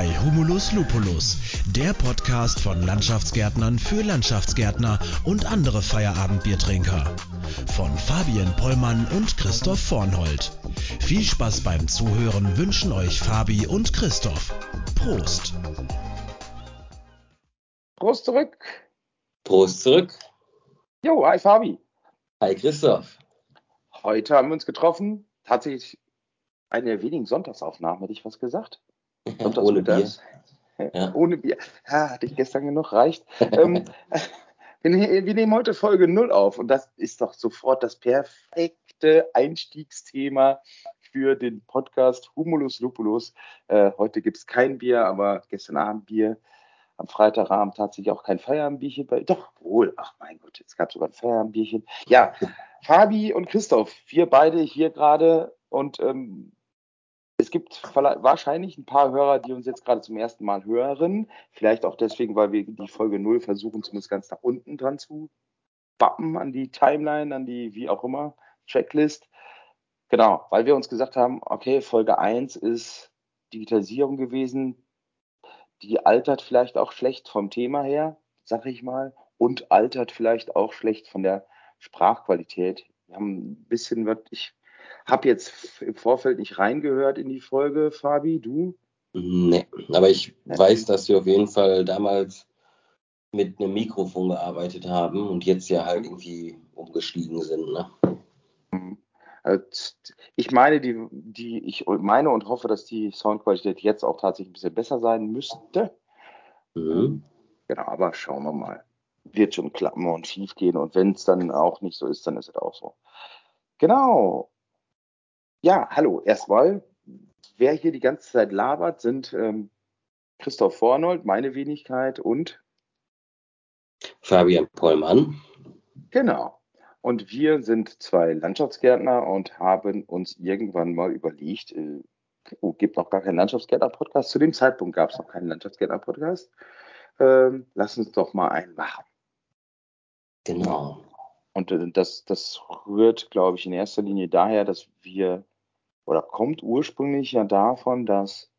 bei Humulus Lupulus, der Podcast von Landschaftsgärtnern für Landschaftsgärtner und andere Feierabendbiertrinker. Von Fabian Pollmann und Christoph Vornhold. Viel Spaß beim Zuhören wünschen euch Fabi und Christoph. Prost! Prost zurück. Prost zurück. Jo, hi Fabi. Hi Christoph. Heute haben wir uns getroffen. Tatsächlich eine der wenigen Sonntagsaufnahmen, hätte ich was gesagt. Ohne Bier. Ja. Ohne Bier. Ja, hatte ich gestern genug, reicht. ähm, wir, ne-, wir, nehmen heute Folge 0 auf und das ist doch sofort das perfekte Einstiegsthema für den Podcast Humulus Lupulus. Äh, heute gibt es kein Bier, aber gestern Abend Bier. Am Freitagabend tatsächlich auch kein Feierabendbierchen bei. Doch, wohl. Ach mein Gott, es gab sogar ein Feierabendbierchen. Ja, Fabi und Christoph, wir beide hier gerade und ähm, es gibt wahrscheinlich ein paar Hörer, die uns jetzt gerade zum ersten Mal hören. Vielleicht auch deswegen, weil wir die Folge 0 versuchen, zumindest ganz nach unten dran zu bappen, an die Timeline, an die, wie auch immer, Checklist. Genau, weil wir uns gesagt haben, okay, Folge 1 ist Digitalisierung gewesen. Die altert vielleicht auch schlecht vom Thema her, sag ich mal, und altert vielleicht auch schlecht von der Sprachqualität. Wir haben ein bisschen, ich habe jetzt im Vorfeld nicht reingehört in die Folge, Fabi, du? Nee, aber ich weiß, dass wir auf jeden Fall damals mit einem Mikrofon gearbeitet haben und jetzt ja halt irgendwie umgestiegen sind. Ne? Also, ich meine, die, die, ich meine und hoffe, dass die Soundqualität jetzt auch tatsächlich ein bisschen besser sein müsste. Mhm. Genau, aber schauen wir mal. Wird schon klappen und schief gehen. Und wenn es dann auch nicht so ist, dann ist es auch so. Genau. Ja, hallo. Erstmal, wer hier die ganze Zeit labert, sind ähm, Christoph Vornold, meine Wenigkeit und Fabian Pollmann. Genau. Und wir sind zwei Landschaftsgärtner und haben uns irgendwann mal überlegt, äh, oh, gibt noch gar keinen Landschaftsgärtner-Podcast. Zu dem Zeitpunkt gab es noch keinen Landschaftsgärtner-Podcast. Ähm, lass uns doch mal einen machen. Genau. Und äh, das, das rührt, glaube ich, in erster Linie daher, dass wir oder kommt ursprünglich ja davon, dass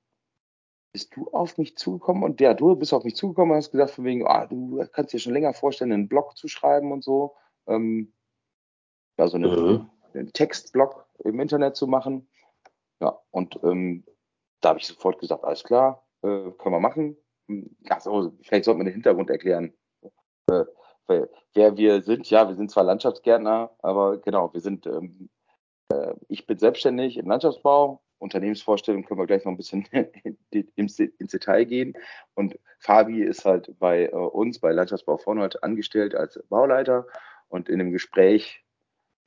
bist du auf mich zugekommen und ja, du bist auf mich zugekommen und hast gesagt, von wegen, ah, du kannst dir schon länger vorstellen, einen Blog zu schreiben und so. Ähm, also eine, mhm. einen Textblog im Internet zu machen. Ja, und ähm, da habe ich sofort gesagt, alles klar, äh, können wir machen. Achso, vielleicht sollten wir den Hintergrund erklären. Äh, wer wir sind, ja, wir sind zwar Landschaftsgärtner, aber genau, wir sind ähm, äh, ich bin selbstständig im Landschaftsbau. Unternehmensvorstellung können wir gleich noch ein bisschen ins, Detail gehen. Und Fabi ist halt bei äh, uns, bei Landschaftsbau Vornhold, angestellt als Bauleiter. Und in dem Gespräch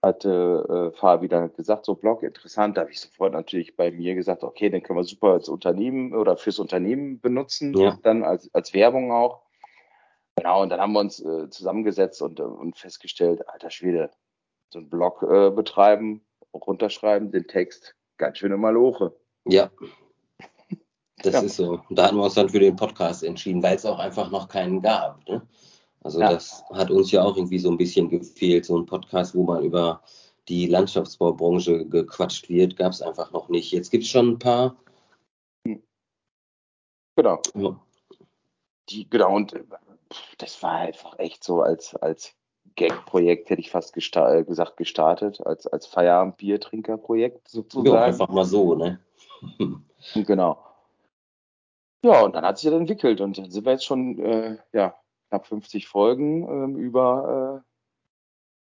hatte äh, Fabi dann gesagt, so Blog interessant, da habe ich sofort natürlich bei mir gesagt, okay, den können wir super als Unternehmen oder fürs Unternehmen benutzen, ja. dann als, als Werbung auch. Genau, und dann haben wir uns äh, zusammengesetzt und, und festgestellt, alter Schwede, so einen Blog äh, betreiben, runterschreiben, den Text, ganz schöne Maloche. Ja. Das ja. ist so. Da hatten wir uns dann für den Podcast entschieden, weil es auch einfach noch keinen gab. Ne? Also ja. das hat uns ja auch irgendwie so ein bisschen gefehlt, so ein Podcast, wo man über die Landschaftsbaubranche gequatscht wird, gab es einfach noch nicht. Jetzt gibt es schon ein paar. Genau. Ja. Die, genau, und äh, das war einfach echt so als, als Gag-Projekt, hätte ich fast gesta äh, gesagt, gestartet, als, als Feierabend-Biertrinker-Projekt sozusagen. Ja, einfach mal so, ne? genau. Ja, und dann hat sich das entwickelt und dann sind wir jetzt schon, äh, ja, knapp 50 Folgen äh, über,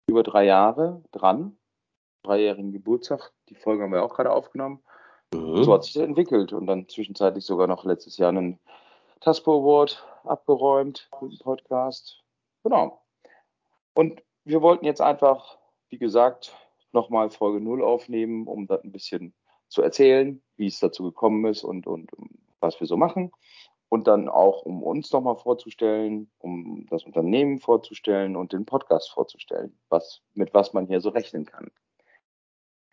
äh, über drei Jahre dran. Dreijährigen Geburtstag. Die Folge haben wir auch gerade aufgenommen. Mhm. So hat sich das entwickelt und dann zwischenzeitlich sogar noch letztes Jahr einen Taspo Award abgeräumt, guten Podcast. Genau. Und wir wollten jetzt einfach, wie gesagt, nochmal Folge 0 aufnehmen, um das ein bisschen zu erzählen, wie es dazu gekommen ist und, und was wir so machen. Und dann auch, um uns nochmal vorzustellen, um das Unternehmen vorzustellen und den Podcast vorzustellen, was, mit was man hier so rechnen kann.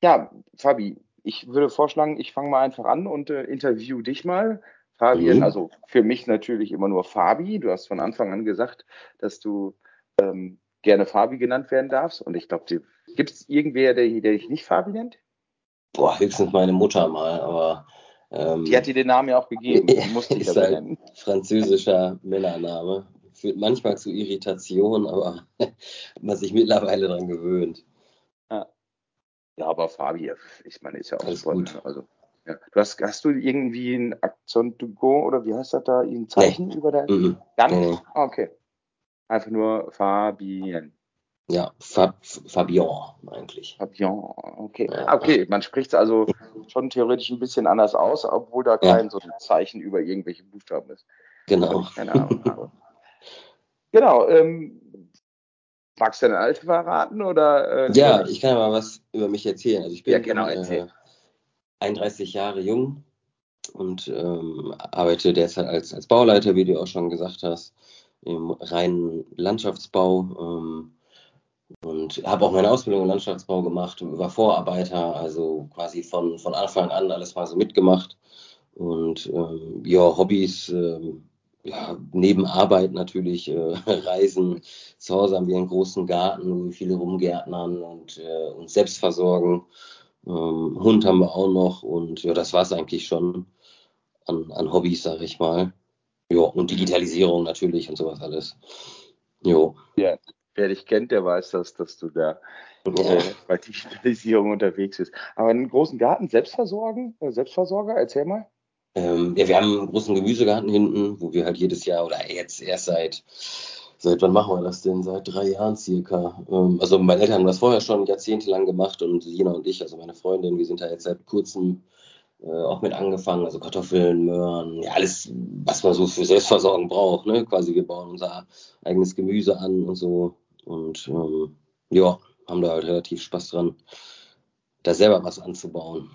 Ja, Fabi, ich würde vorschlagen, ich fange mal einfach an und äh, interview dich mal. Fabian, mhm. also für mich natürlich immer nur Fabi. Du hast von Anfang an gesagt, dass du ähm, gerne Fabi genannt werden darfst. Und ich glaube, gibt es irgendwer, der, der dich nicht Fabi nennt? Boah, höchstens meine Mutter mal, aber Ähm, die hat dir den Namen ja auch gegeben. Die musste ich ist halt nennen. französischer Männername. Führt manchmal zu Irritation, aber man sich mittlerweile daran gewöhnt. Ja. ja, aber Fabi, ich meine, ist ja auch Alles gut. Also, ja. Du hast, hast du irgendwie ein Akzent to go oder wie heißt das da? Ein Zeichen nee. über dein? Mm -mm. Nicht? Nee. Ah, okay. Einfach nur Fabien. Ja, Fab, Fabian eigentlich. Fabian, okay. Ja. Okay, man spricht es also schon theoretisch ein bisschen anders aus, obwohl da kein ja. so ein Zeichen über irgendwelche Buchstaben ist. Genau. Keine Ahnung habe. genau. Ähm, magst du deine Alte verraten? Oder, äh, ja, ich kann ja mal was über mich erzählen. Also ich bin ja, genau, äh, 31 Jahre jung und ähm, arbeite derzeit als, als Bauleiter, wie du auch schon gesagt hast, im reinen Landschaftsbau. Ähm, und habe auch meine Ausbildung im Landschaftsbau gemacht, war Vorarbeiter, also quasi von, von Anfang an alles mal so mitgemacht. Und ähm, ja, Hobbys, ähm, ja, neben Arbeit natürlich, äh, Reisen. Zu Hause haben wir einen großen Garten, wo wir viele rumgärtnern und äh, uns selbst versorgen. Ähm, Hund haben wir auch noch und ja, das war es eigentlich schon an, an Hobbys, sage ich mal. Ja, und Digitalisierung natürlich und sowas alles. Jo. Ja, wer dich kennt, der weiß das, dass du da ja. bei Digitalisierung unterwegs bist. Aber einen großen Garten selbst versorgen, äh, Selbstversorger, erzähl mal. Ähm, ja, wir haben einen großen Gemüsegarten hinten, wo wir halt jedes Jahr oder jetzt erst seit, seit wann machen wir das denn? Seit drei Jahren circa. Ähm, also meine Eltern haben das vorher schon jahrzehntelang gemacht und Sina und ich, also meine Freundin, wir sind da jetzt seit kurzem auch mit angefangen, also Kartoffeln, Möhren, ja alles, was man so für Selbstversorgung braucht, ne? Quasi wir bauen unser eigenes Gemüse an und so. Und ähm, ja, haben da halt relativ Spaß dran, da selber was anzubauen.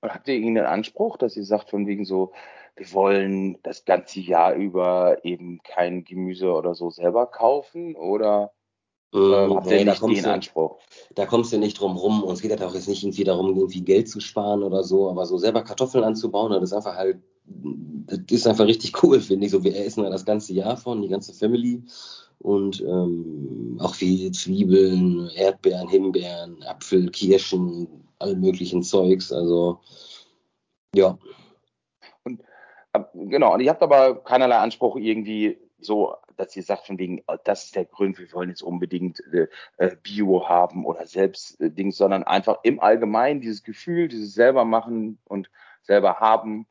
Und habt ihr irgendeinen Anspruch, dass ihr sagt, von wegen so, wir wollen das ganze Jahr über eben kein Gemüse oder so selber kaufen? Oder äh, ähm, nee, nicht den Anspruch? Da kommst du nicht drum rum. Uns geht das auch jetzt nicht irgendwie darum, irgendwie Geld zu sparen oder so, aber so selber Kartoffeln anzubauen, das ist einfach halt, das ist einfach richtig cool, finde ich. So, wir essen da das ganze Jahr von, die ganze Family und ähm, auch viel Zwiebeln, Erdbeeren, Himbeeren, Apfel, Kirschen, all möglichen Zeugs. Also ja. Und genau, und ihr habt aber keinerlei Anspruch irgendwie so, dass ihr sagt von wegen, oh, das ist der Grund, wir wollen jetzt unbedingt äh, äh, Bio haben oder selbst äh, Dings, sondern einfach im Allgemeinen dieses Gefühl, dieses selber machen und selber haben,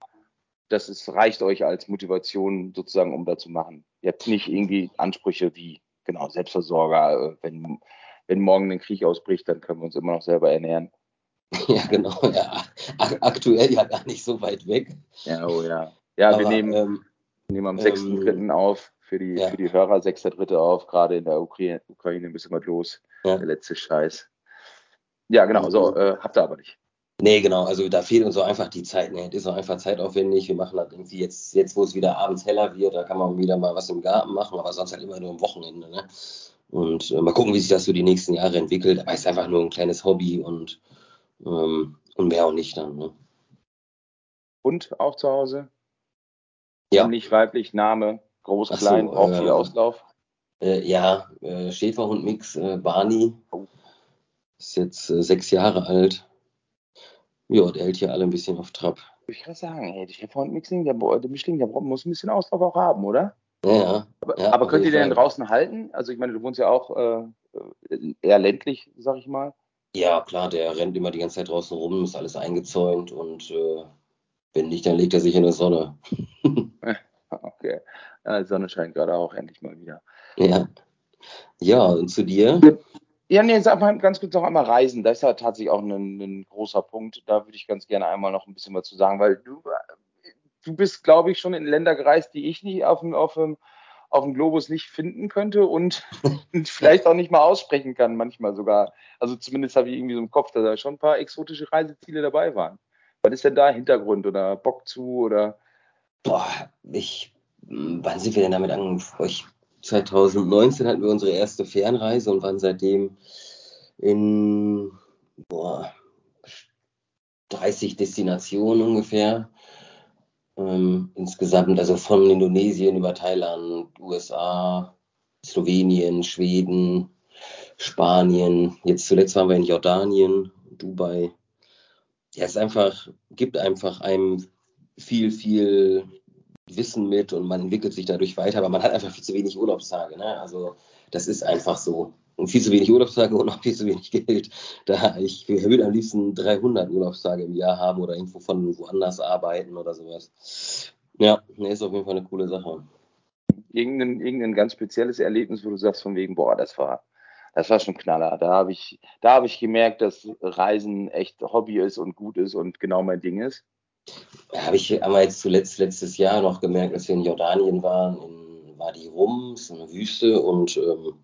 das ist, reicht euch als Motivation sozusagen, um da zu machen. Ihr habt nicht irgendwie Ansprüche wie, genau, Selbstversorger, äh, wenn, wenn morgen ein Krieg ausbricht, dann können wir uns immer noch selber ernähren. Ja, genau, ja. Aktuell ja gar nicht so weit weg. Ja, oh ja. Ja, Aber, wir nehmen, ähm, nehmen am 6.3. Ähm, auf, für die, ja. für die Hörer 6.3. auf, gerade in der Ukraine, Ukraine müssen wir los. Ja. Der letzte Scheiß. Ja, genau, so, äh, habt ihr aber nicht. Nee, genau, also da fehlt uns so einfach die Zeit. Nee, das ist auch einfach zeitaufwendig. Wir machen das irgendwie jetzt, jetzt wo es wieder abends heller wird, da kann man wieder mal was im Garten machen, aber sonst halt immer nur am Wochenende. Ne? Und äh, mal gucken, wie sich das so die nächsten Jahre entwickelt. Aber es ist einfach nur ein kleines Hobby und, ähm, und mehr auch nicht dann. Ne? Und auch zu Hause? Ja. Nicht weiblich, Name, groß, Ach klein, so, braucht äh, viel Auslauf? Äh, ja, äh, Schäferhund-Mix, äh, Barney. Oh. Ist jetzt äh, sechs Jahre alt. Ja, der hält hier alle ein bisschen auf Trab. Ich kann sagen, ey, der Frontmixing, der, der Mischling, der muss ein bisschen Auslauf auch haben, oder? Ja. Aber, ja, aber könnt ihr den draußen halten? Also ich meine, du wohnst ja auch äh, eher ländlich, sag ich mal. Ja, klar, der rennt immer die ganze Zeit draußen rum, ist alles eingezäunt und wenn nicht, dann legt er sich in der Sonne. okay. Die Sonne scheint gerade auch endlich mal wieder. Ja. Ja, und zu dir? Ja, nee, sag mal ganz kurz noch einmal Reisen. Das ist ja tatsächlich auch ein, ein großer Punkt. Da würde ich ganz gerne einmal noch ein bisschen was zu sagen, weil du, du bist, glaube ich, schon in Länder gereist, die ich nicht auf dem, auf dem, auf dem Globus nicht finden könnte und vielleicht auch nicht mal aussprechen kann, manchmal sogar. Also zumindest habe ich irgendwie so im Kopf, dass da schon ein paar exotische Reiseziele dabei waren. Was ist denn da Hintergrund oder Bock zu oder? Boah, ich, wann sind wir denn damit angefangen? Ich 2019 hatten wir unsere erste Fernreise und waren seitdem in boah, 30 Destinationen ungefähr. Ähm, insgesamt, also von Indonesien über Thailand, USA, Slowenien, Schweden, Spanien. Jetzt zuletzt waren wir in Jordanien, Dubai. ja, es einfach, gibt einfach einem viel, viel Wissen mit und man entwickelt sich dadurch weiter, aber man hat einfach viel zu wenig Urlaubstage. Ne? Also das ist einfach so. Und viel zu wenig Urlaubstage und auch viel zu wenig Geld. Da ich, ich würde am liebsten 300 Urlaubstage im Jahr haben oder irgendwo von woanders arbeiten oder sowas. Ja, ne, ist auf jeden Fall eine coole Sache. Irgendein, irgendein ganz spezielles Erlebnis, wo du sagst von wegen, boah, das war, das war schon Knaller. Da habe ich, da habe ich gemerkt, dass Reisen echt Hobby ist und gut ist und genau mein Ding ist. Habe ich einmal jetzt zuletzt letztes Jahr noch gemerkt, als wir in Jordanien waren, in Wadi Rum, so eine Wüste und ähm,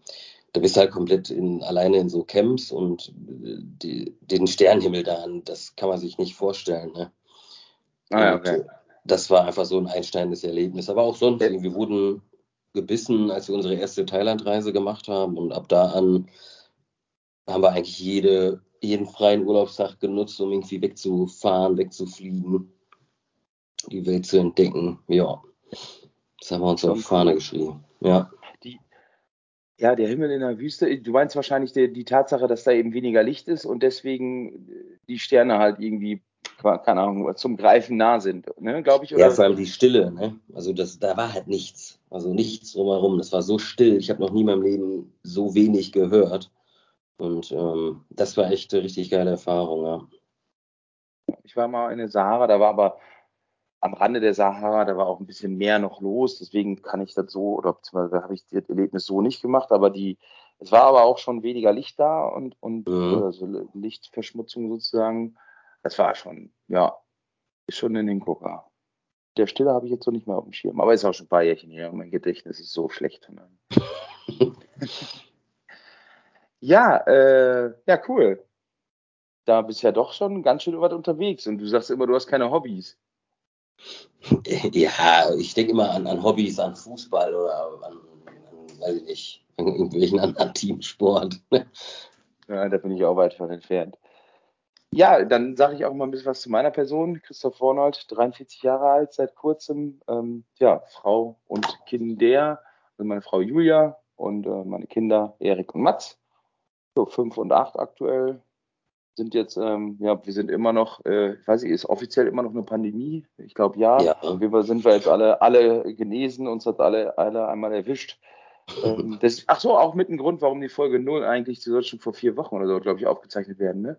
da bist du halt komplett in, alleine in so Camps und äh, die, den Sternenhimmel da das kann man sich nicht vorstellen. Ne? Ah, ja, okay. das war einfach so ein einsteinendes Erlebnis. Aber auch sonst, wir wurden gebissen, als wir unsere erste Thailandreise gemacht haben und ab da an haben wir eigentlich jede, jeden freien Urlaubstag genutzt, um irgendwie wegzufahren, wegzufliegen, die Welt zu entdecken. Ja, das haben wir uns auf Fahne geschrieben. Ja. Die, ja, der Himmel in der Wüste. Du meinst wahrscheinlich die, die Tatsache, dass da eben weniger Licht ist und deswegen die Sterne halt irgendwie keine Ahnung, zum Greifen nah sind, ne, glaube ich. Oder? Ja, vor allem die Stille, ne? Also das, da war halt nichts. Also nichts drumherum. Das war so still. Ich habe noch nie in meinem Leben so wenig gehört. Und ähm, das war echt eine richtig geile Erfahrung, ja. Ich war mal in der Sahara, da war aber am Rande der Sahara, da war auch ein bisschen mehr noch los, deswegen kann ich das so, oder beziehungsweise habe ich das Erlebnis so nicht gemacht, aber die, es war aber auch schon weniger Licht da und, und mhm. also Lichtverschmutzung sozusagen. Das war schon, ja, ist schon in den Gucker. Der Stille habe ich jetzt so nicht mehr auf dem Schirm, aber ist auch schon ein paar Jährchen her. Mein Gedächtnis ist so schlecht. ja, äh, ja, cool. Da bist du ja doch schon ganz schön weit unterwegs und du sagst immer, du hast keine Hobbys. Ja, ich denke immer an, an, Hobbys, an Fußball oder an, an, weiß ich nicht, an irgendwelchen anderen Teamsport. ja, da bin ich auch weit von entfernt. Ja, dann sage ich auch mal ein bisschen was zu meiner Person. Christoph Vornold, 43 Jahre alt, seit kurzem. Ähm, ja, Frau und Kinder, also meine Frau Julia und äh, meine Kinder Erik und Mats. So fünf und acht aktuell. Sind jetzt, ähm, ja, wir sind immer noch, äh, ich weiß nicht, ist offiziell immer noch eine Pandemie? Ich glaube ja. ja. Auf jeden Fall sind wir jetzt alle, alle genesen, uns hat alle, alle einmal erwischt. Ähm, das, ach so, auch mit ein Grund, warum die Folge 0 eigentlich, die soll schon vor vier Wochen oder so, glaube ich, aufgezeichnet werden, ne?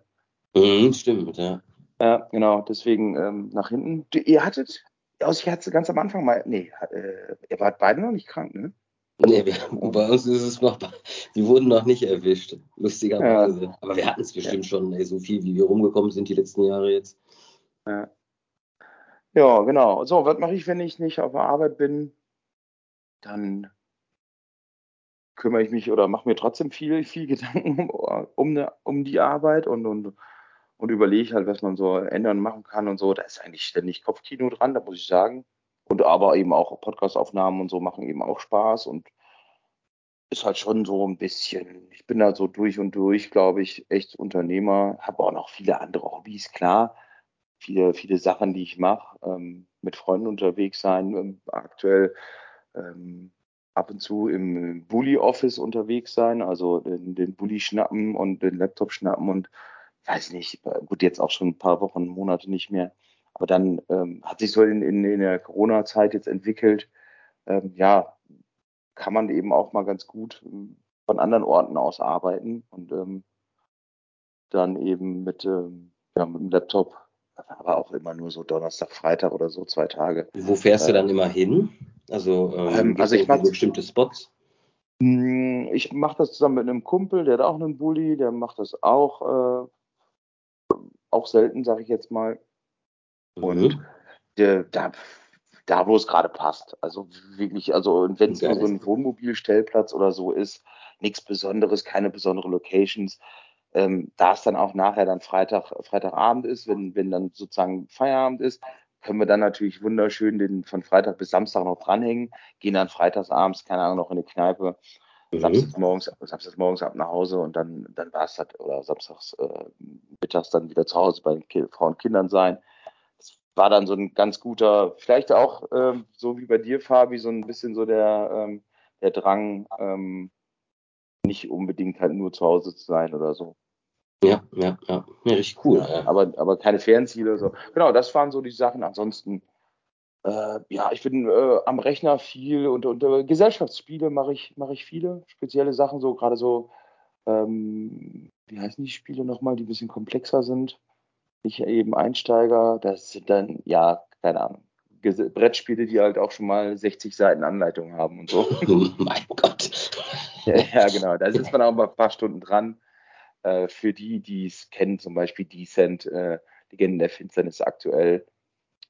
Mhm, stimmt, ja. Ja, genau, deswegen ähm, nach hinten. Du, ihr hattet, aus ich hatte ganz am Anfang mal, nee, äh, ihr wart beide noch nicht krank, ne? Nee, wir, bei uns ist es noch, wir wurden noch nicht erwischt, lustigerweise. Ja. Aber wir hatten es bestimmt ja. schon, ey, so viel, wie wir rumgekommen sind die letzten Jahre jetzt. Ja, ja genau. So, was mache ich, wenn ich nicht auf der Arbeit bin? Dann kümmere ich mich oder mache mir trotzdem viel, viel Gedanken um, um, ne, um die Arbeit und, und und überlege halt, was man so ändern machen kann und so. Da ist eigentlich ständig Kopfkino dran, da muss ich sagen. Und aber eben auch Podcastaufnahmen und so machen eben auch Spaß und ist halt schon so ein bisschen, ich bin da so durch und durch, glaube ich, echt Unternehmer, habe auch noch viele andere Hobbys, klar. Viele, viele Sachen, die ich mache, ähm, mit Freunden unterwegs sein, ähm, aktuell ähm, ab und zu im Bully Office unterwegs sein, also den, den Bully schnappen und den Laptop schnappen und weiß nicht, gut, jetzt auch schon ein paar Wochen, Monate nicht mehr. Aber dann ähm, hat sich so in, in, in der Corona-Zeit jetzt entwickelt, ähm, ja, kann man eben auch mal ganz gut ähm, von anderen Orten aus arbeiten und ähm, dann eben mit, ähm, ja, mit dem Laptop, aber auch immer nur so Donnerstag, Freitag oder so, zwei Tage. Wo fährst äh, du dann immer hin? Also, ähm, also ich mache bestimmte Spots. Hm, ich mache das zusammen mit einem Kumpel, der hat auch einen Bulli, der macht das auch äh, auch selten, sage ich jetzt mal. Und mhm. der, da, da, wo es gerade passt. Also wirklich, also wenn es nur so ein Wohnmobilstellplatz oder so ist, nichts Besonderes, keine besondere Locations. Ähm, da es dann auch nachher dann Freitag, Freitagabend ist, wenn, wenn dann sozusagen Feierabend ist, können wir dann natürlich wunderschön den von Freitag bis Samstag noch dranhängen, gehen dann freitagsabends, keine Ahnung, noch in die Kneipe, mhm. samstags morgens, samstags morgens ab nach Hause und dann, dann war es das, oder samstags äh, mittags dann wieder zu Hause bei den Frauen und Kindern sein. War dann so ein ganz guter, vielleicht auch ähm, so wie bei dir, Fabi, so ein bisschen so der, ähm, der Drang, ähm, nicht unbedingt halt nur zu Hause zu sein oder so. Ja, ja, ja. Ja, richtig cool. Ja. Aber, aber keine Fernziele. So. Genau, das waren so die Sachen. Ansonsten, äh, ja, ich bin äh, am Rechner viel und, und äh, Gesellschaftsspiele mache ich, mache ich viele. Spezielle Sachen, so gerade so, ähm, wie heißen die Spiele nochmal, die ein bisschen komplexer sind. Nicht eben Einsteiger, das sind dann, ja, keine Ahnung. Brettspiele, die halt auch schon mal 60 Seiten Anleitung haben und so. mein Gott. Ja, ja, genau. Da sitzt man auch mal ein paar Stunden dran. Äh, für die, die es kennen, zum Beispiel Decent, äh, Legenden der Finsternis aktuell.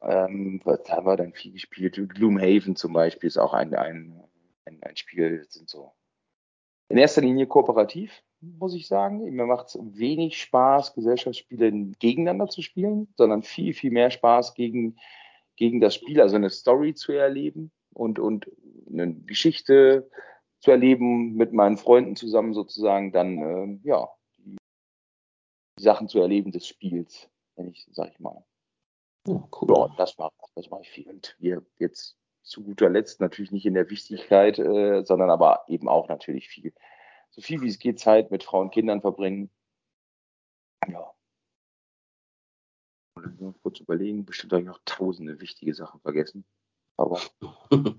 Ähm, was haben wir dann viel gespielt? Gloomhaven zum Beispiel ist auch ein, ein, ein, ein Spiel, sind so in erster Linie kooperativ, muss ich sagen. Mir macht es wenig Spaß, Gesellschaftsspiele gegeneinander zu spielen, sondern viel, viel mehr Spaß gegen, gegen das Spiel, also eine Story zu erleben und, und eine Geschichte zu erleben mit meinen Freunden zusammen sozusagen, dann äh, ja, die Sachen zu erleben des Spiels, wenn ich, sag ich mal. Oh, cool. Ja, das mache das mach ich viel. Und wir jetzt zu guter Letzt natürlich nicht in der Wichtigkeit, äh, sondern aber eben auch natürlich viel. So viel wie es geht, Zeit mit Frauen und Kindern verbringen. Ja. Und kurz überlegen, bestimmt habe ich noch tausende wichtige Sachen vergessen. Aber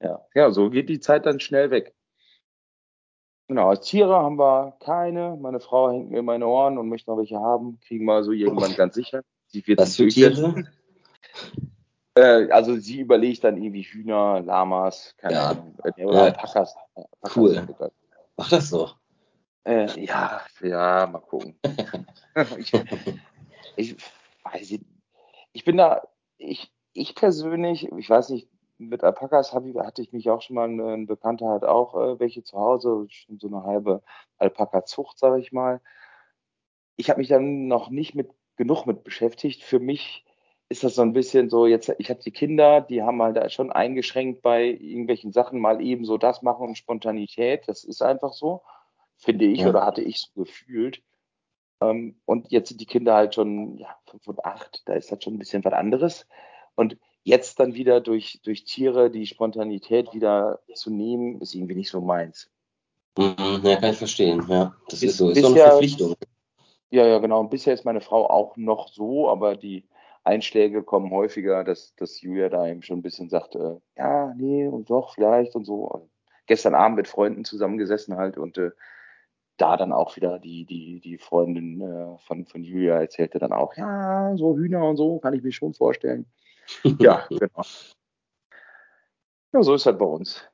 ja, ja, so geht die Zeit dann schnell weg. Genau, als Tiere haben wir keine. Meine Frau hängt mir in meine Ohren und möchte noch welche haben. Kriegen wir so irgendwann ganz sicher. Sie wird Was für Tiere? Äh, also sie überlegt dann irgendwie Hühner, Lamas, keine ja. Ahnung. Äh, oder ja. Alpakas. Cool. Mach das so. Äh, ja, ja, mal gucken. ich, ich weiß nicht. Ich bin da, ich, ich persönlich, ich weiß nicht, mit Alpakas ich, hatte ich mich auch schon mal, ein Bekannter hat auch äh, welche zu Hause, schon so eine halbe Alpaka-Zucht, sage ich mal. Ich habe mich dann noch nicht mit genug mit beschäftigt. Für mich ist das so ein bisschen so, jetzt, ich habe die Kinder, die haben halt schon eingeschränkt bei irgendwelchen Sachen mal eben so das machen und Spontanität. Das ist einfach so, finde ich, ja. oder hatte ich so gefühlt. Ähm, und jetzt sind die Kinder halt schon ja, fünf und acht, da ist das schon ein bisschen was anderes. Und jetzt dann wieder durch, durch Tiere die Spontanität wieder zu nehmen, ist irgendwie nicht so meins. Mhm, ja, kann ich verstehen. Ja, das ist, ist so. Ist so eine Verpflichtung. Ja, ja, genau. Und bisher ist meine Frau auch noch so, aber die Einschläge kommen häufiger, dass, dass Julia da eben schon ein bisschen sagt, äh, ja, nee, und doch, vielleicht und so. Und gestern Abend mit Freunden zusammengesessen halt und äh, da dann auch wieder die, die, die Freundin äh, von, von Julia erzählte dann auch, ja, so Hühner und so, kann ich mir schon vorstellen. ja, genau. Ja, so ist halt bei uns.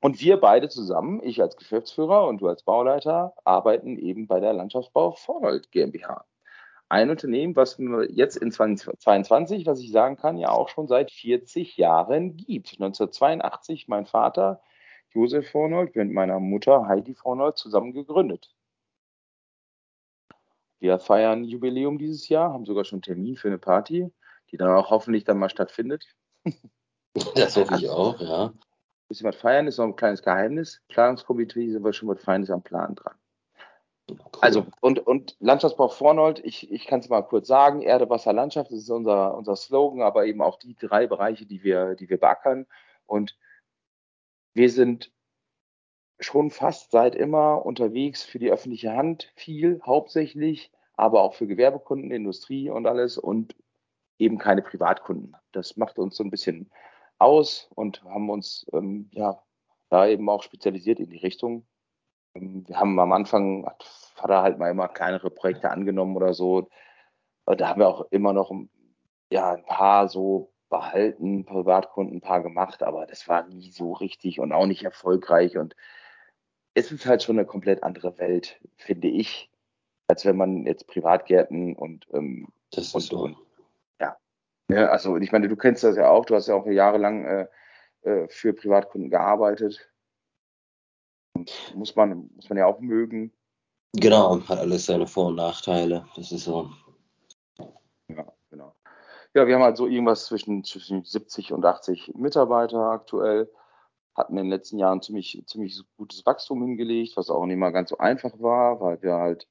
Und wir beide zusammen, ich als Geschäftsführer und du als Bauleiter, arbeiten eben bei der Landschaftsbau Vorhold GmbH. Ein Unternehmen, was jetzt in 2022, was ich sagen kann, ja auch schon seit 40 Jahren gibt. 1982 mein Vater Josef Vornold mit meiner Mutter Heidi Vornold zusammen gegründet. Wir feiern Jubiläum dieses Jahr, haben sogar schon einen Termin für eine Party die dann auch hoffentlich dann mal stattfindet. Das hoffe ich auch, ja. Ein bisschen was feiern ist noch ein kleines Geheimnis. Planungskomitee sind wir schon mit Feines am Plan dran. Also, und, und Landschaftsbau Vornold, ich, ich kann es mal kurz sagen, Erde, Wasser, Landschaft, das ist unser, unser Slogan, aber eben auch die drei Bereiche, die wir, die wir beackern. Und wir sind schon fast seit immer unterwegs für die öffentliche Hand, viel hauptsächlich, aber auch für Gewerbekunden, Industrie und alles. Und eben keine Privatkunden. Das macht uns so ein bisschen aus und haben uns ähm, ja da eben auch spezialisiert in die Richtung. Ähm, wir haben am Anfang, hat Vater halt mal immer kleinere Projekte angenommen oder so. Da haben wir auch immer noch ja, ein paar so behalten, Privatkunden ein paar gemacht, aber das war nie so richtig und auch nicht erfolgreich. Und es ist halt schon eine komplett andere Welt, finde ich, als wenn man jetzt Privatgärten und, ähm, das und, so. und ja, also ich meine, du kennst das ja auch, du hast ja auch jahrelang äh, äh, für Privatkunden gearbeitet. Muss man, muss man ja auch mögen. Genau, hat alles seine Vor- und Nachteile. Das ist so. Ja, genau. Ja, wir haben halt so irgendwas zwischen, zwischen 70 und 80 Mitarbeiter aktuell. Hatten in den letzten Jahren ziemlich, ziemlich gutes Wachstum hingelegt, was auch nicht mal ganz so einfach war, weil wir halt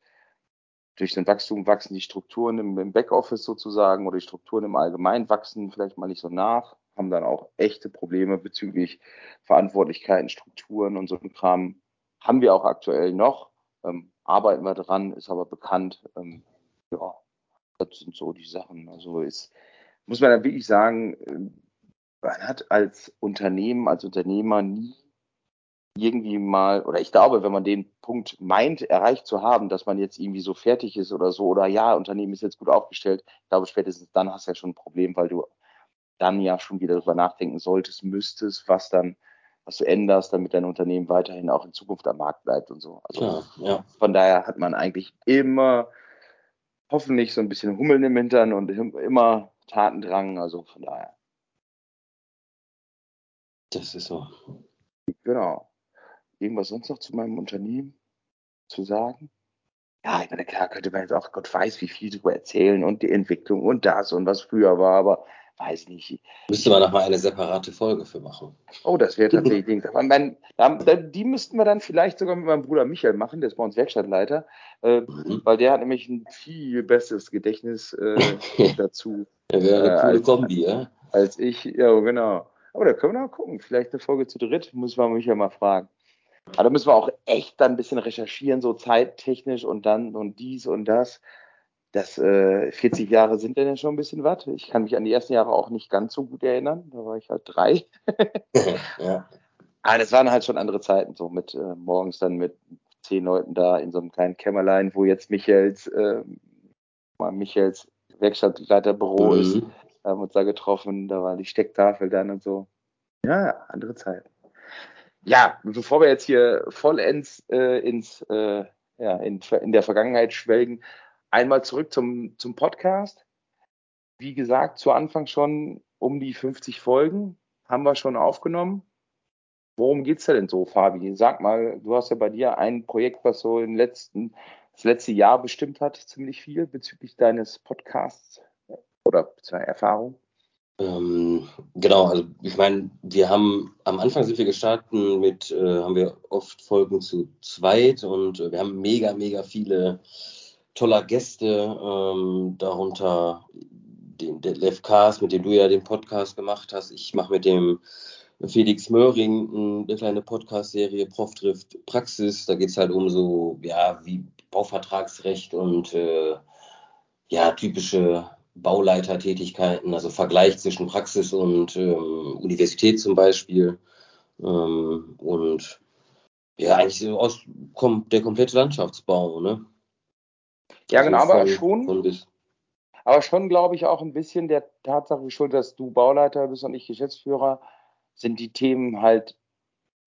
durch den Wachstum wachsen die Strukturen im, im Backoffice sozusagen oder die Strukturen im Allgemeinen wachsen vielleicht mal nicht so nach, haben dann auch echte Probleme bezüglich Verantwortlichkeiten, Strukturen und so ein Kram. Haben wir auch aktuell noch. Ähm, arbeiten wir dran, ist aber bekannt. Ähm, ja, das sind so die Sachen. Also ist, muss man dann wirklich sagen, ähm, man hat als Unternehmen, als Unternehmer nie irgendwie mal, oder ich glaube, wenn man den Punkt meint, erreicht zu haben, dass man jetzt irgendwie so fertig ist oder so, oder ja, Unternehmen ist jetzt gut aufgestellt, ich glaube, spätestens dann hast du ja schon ein Problem, weil du dann ja schon wieder darüber nachdenken solltest, müsstest, was dann, was du änderst, damit dein Unternehmen weiterhin auch in Zukunft am Markt bleibt und so. Also ja, ja. von daher hat man eigentlich immer hoffentlich so ein bisschen Hummeln im Hintern und immer Tatendrang, also von daher. Das ist so. Genau irgendwas sonst noch zu meinem Unternehmen zu sagen? Ja, ich meine, klar könnte man jetzt auch Gott weiß, wie viel darüber erzählen und die Entwicklung und das und was früher war, aber weiß nicht. Müsste man nochmal eine separate Folge für machen. Oh, das wäre tatsächlich Ding. Die müssten wir dann vielleicht sogar mit meinem Bruder Michael machen, der ist bei uns Werkstattleiter, äh, mhm. weil der hat nämlich ein viel besseres Gedächtnis äh, dazu. Ja, wäre eine äh, coole als, Kombi, ja? Als ich, ja, genau. Aber da können wir noch gucken. Vielleicht eine Folge zu dritt, muss man Michael mal fragen. Aber da müssen wir auch echt dann ein bisschen recherchieren, so zeittechnisch und dann und dies und das. Das äh, 40 Jahre sind dann ja schon ein bisschen was. Ich kann mich an die ersten Jahre auch nicht ganz so gut erinnern. Da war ich halt drei. ja. Aber das waren halt schon andere Zeiten, so mit äh, morgens dann mit zehn Leuten da in so einem kleinen Kämmerlein, wo jetzt Michaels, äh, Michaels Werkstattleiterbüro mhm. ist. Da haben wir uns da getroffen, da war die Stecktafel dann und so. Ja, andere Zeiten ja, bevor wir jetzt hier vollends äh, ins, äh, ja, in, in der Vergangenheit schwelgen, einmal zurück zum, zum Podcast. Wie gesagt, zu Anfang schon um die 50 Folgen haben wir schon aufgenommen. Worum geht's da denn so, Fabi? Sag mal, du hast ja bei dir ein Projekt, was so im letzten, das letzte Jahr bestimmt hat, ziemlich viel bezüglich deines Podcasts oder Erfahrung. Ähm, genau, also ich meine, wir haben am Anfang sind wir gestartet mit, äh, haben wir oft Folgen zu zweit und äh, wir haben mega, mega viele toller Gäste, ähm, darunter den Detlef Kars, mit dem du ja den Podcast gemacht hast. Ich mache mit dem Felix Möhring eine kleine Podcast-Serie Prof trifft Praxis. Da geht es halt um so, ja, wie Bauvertragsrecht und äh, ja, typische Bauleitertätigkeiten, also Vergleich zwischen Praxis und ähm, Universität zum Beispiel. Ähm, und ja, eigentlich so aus kom der komplette Landschaftsbau, ne? Ja, also genau, aber schon. Von aber schon, glaube ich, auch ein bisschen der Tatsache geschuldet, dass du Bauleiter bist und ich Geschäftsführer, sind die Themen halt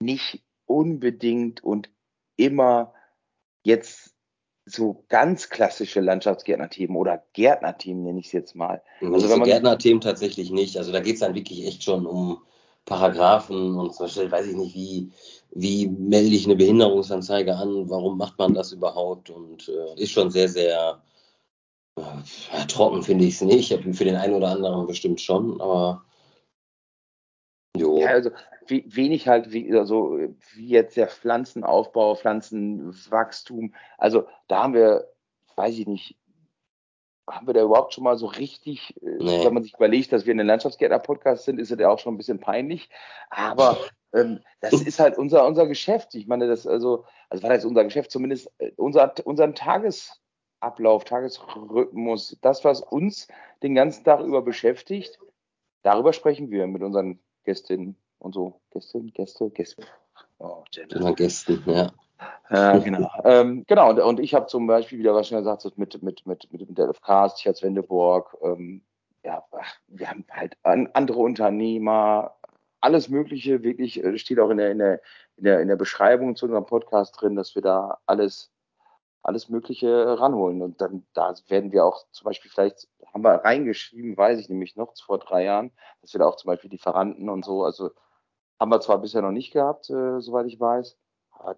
nicht unbedingt und immer jetzt so ganz klassische Landschaftsgärtnerthemen oder Gärtnerthemen nenne ich es jetzt mal. Mhm, also man Gärtnerthemen tatsächlich nicht. Also da geht es dann wirklich echt schon um Paragraphen und zum Beispiel weiß ich nicht, wie, wie melde ich eine Behinderungsanzeige an, warum macht man das überhaupt und äh, ist schon sehr, sehr äh, trocken finde ich es nicht. Für den einen oder anderen bestimmt schon, aber Jo. Ja, also wie, wenig halt, wie, also, wie jetzt der Pflanzenaufbau, Pflanzenwachstum. Also da haben wir, weiß ich nicht, haben wir da überhaupt schon mal so richtig, äh, nee. wenn man sich überlegt, dass wir ein Landschaftsgärtner-Podcast sind, ist es ja auch schon ein bisschen peinlich. Aber ähm, das ist halt unser, unser Geschäft. Ich meine, das also, also war das unser Geschäft, zumindest äh, unser, unseren Tagesablauf, Tagesrhythmus, das, was uns den ganzen Tag über beschäftigt, darüber sprechen wir mit unseren Gästin und so. Gästin, Gäste, Gäste. Oh, Immer Gästen, ja. Ja, genau. ähm, genau, und, und ich habe zum Beispiel wieder, was schon gesagt mit, mit, mit, mit, mit der LFK, Tierz Wendeborg, ähm, ja, wir haben halt andere Unternehmer, alles Mögliche, wirklich, äh, steht auch in der, in der, in der, in der Beschreibung zu unserem Podcast drin, dass wir da alles, alles Mögliche ranholen. Und dann, da werden wir auch zum Beispiel vielleicht haben wir reingeschrieben, weiß ich nämlich noch, vor drei Jahren, dass wir da auch zum Beispiel Lieferanten und so, also haben wir zwar bisher noch nicht gehabt, äh, soweit ich weiß, aber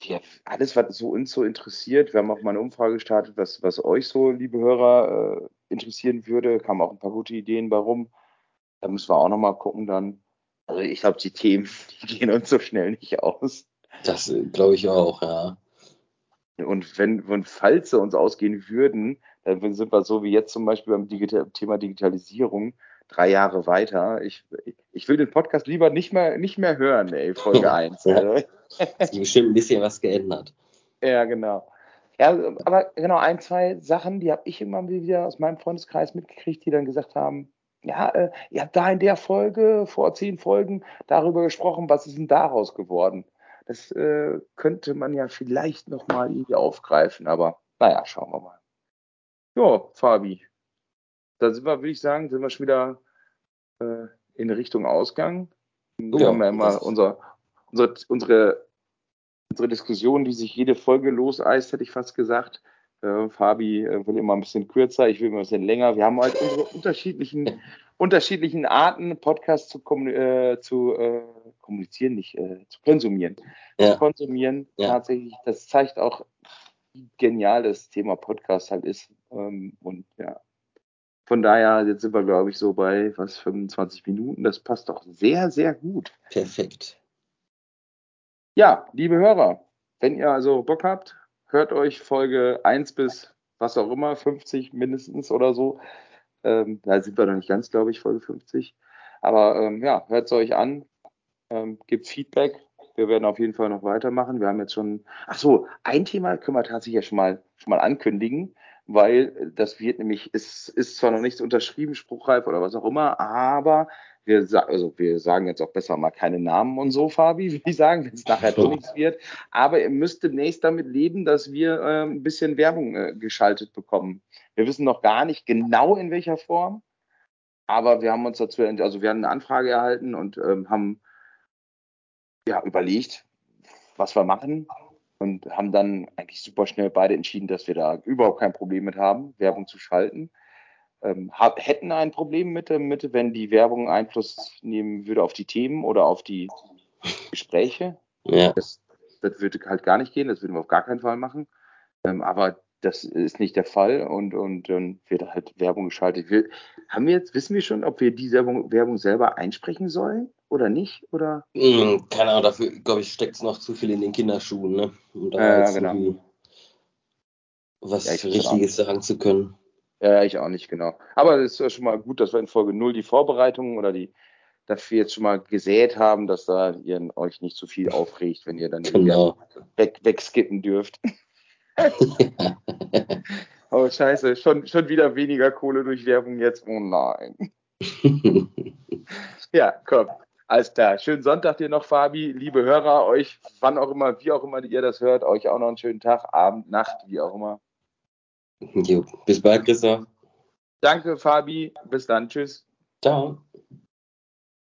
wir, alles, was so uns so interessiert, wir haben auch mal eine Umfrage gestartet, was, was euch so, liebe Hörer, äh, interessieren würde, kamen auch ein paar gute Ideen warum. Da müssen wir auch nochmal gucken dann. Also ich glaube, die Themen, die gehen uns so schnell nicht aus. Das äh, glaube ich auch, ja. Und wenn, und falls sie uns ausgehen würden, dann sind wir so wie jetzt zum Beispiel beim Digital Thema Digitalisierung drei Jahre weiter. Ich, ich will den Podcast lieber nicht mehr, nicht mehr hören, ey, Folge 1. ja. Also. Hat sich bestimmt ein bisschen was geändert. Ja, genau. Ja, aber genau, ein, zwei Sachen, die habe ich immer wieder aus meinem Freundeskreis mitgekriegt, die dann gesagt haben, ja, äh, ihr habt da in der Folge, vor zehn Folgen, darüber gesprochen, was ist denn daraus geworden? Das äh, könnte man ja vielleicht nochmal irgendwie aufgreifen, aber naja, schauen wir mal. Ja, Fabi, da sind wir, würde ich sagen, sind wir schon wieder äh, in Richtung Ausgang. Wir ja, haben ja immer unser, unsere, unsere, unsere Diskussion, die sich jede Folge loseist, hätte ich fast gesagt. Äh, Fabi äh, will immer ein bisschen kürzer, ich will immer ein bisschen länger. Wir haben halt unsere unterschiedlichen, unterschiedlichen Arten, Podcasts zu, äh, zu äh, kommunizieren, nicht äh, zu konsumieren. Ja. Zu konsumieren, ja. tatsächlich. Das zeigt auch, wie genial das Thema Podcast halt ist. Ähm, und ja, von daher, jetzt sind wir, glaube ich, so bei was 25 Minuten. Das passt doch sehr, sehr gut. Perfekt. Ja, liebe Hörer, wenn ihr also Bock habt, hört euch Folge 1 bis was auch immer, 50 mindestens oder so. Ähm, da sind wir noch nicht ganz, glaube ich, Folge 50. Aber ähm, ja, hört es euch an, ähm, gebt Feedback. Wir werden auf jeden Fall noch weitermachen. Wir haben jetzt schon, ach so, ein Thema können wir tatsächlich ja schon mal, schon mal ankündigen weil das wird nämlich, es ist zwar noch nichts unterschrieben, spruchreif oder was auch immer, aber wir, also wir sagen jetzt auch besser mal keine Namen und so, Fabi, wie ich sagen, wenn es nachher doch nichts wird. Aber ihr müsst demnächst damit leben, dass wir äh, ein bisschen Werbung äh, geschaltet bekommen. Wir wissen noch gar nicht genau in welcher Form, aber wir haben uns dazu, also wir haben eine Anfrage erhalten und ähm, haben ja überlegt, was wir machen und haben dann eigentlich super schnell beide entschieden, dass wir da überhaupt kein Problem mit haben, Werbung zu schalten. Ähm, hätten ein Problem mit, mit, wenn die Werbung Einfluss nehmen würde auf die Themen oder auf die Gespräche. Ja. Das, das würde halt gar nicht gehen, das würden wir auf gar keinen Fall machen. Ähm, aber das ist nicht der Fall und, und dann wird halt Werbung geschaltet. Wir, haben wir jetzt, wissen wir schon, ob wir die Werbung, Werbung selber einsprechen sollen oder nicht? Oder? Mm, keine Ahnung, dafür, glaube ich, steckt es noch zu viel in den Kinderschuhen, ne? Um da ja, genau. was ja, Richtiges sagen zu können. Ja, ich auch nicht, genau. Aber es ist ja schon mal gut, dass wir in Folge 0 die Vorbereitungen oder die dafür jetzt schon mal gesät haben, dass da ihr euch nicht zu viel aufregt, wenn ihr dann genau. weg, wegskippen dürft. oh, scheiße, schon, schon wieder weniger Kohle durch Werbung jetzt. Oh nein. ja, komm. Alles klar. Schönen Sonntag dir noch, Fabi. Liebe Hörer, euch, wann auch immer, wie auch immer ihr das hört, euch auch noch einen schönen Tag, Abend, Nacht, wie auch immer. Jo, bis bald, Christoph. Danke, Fabi. Bis dann. Tschüss. Ciao.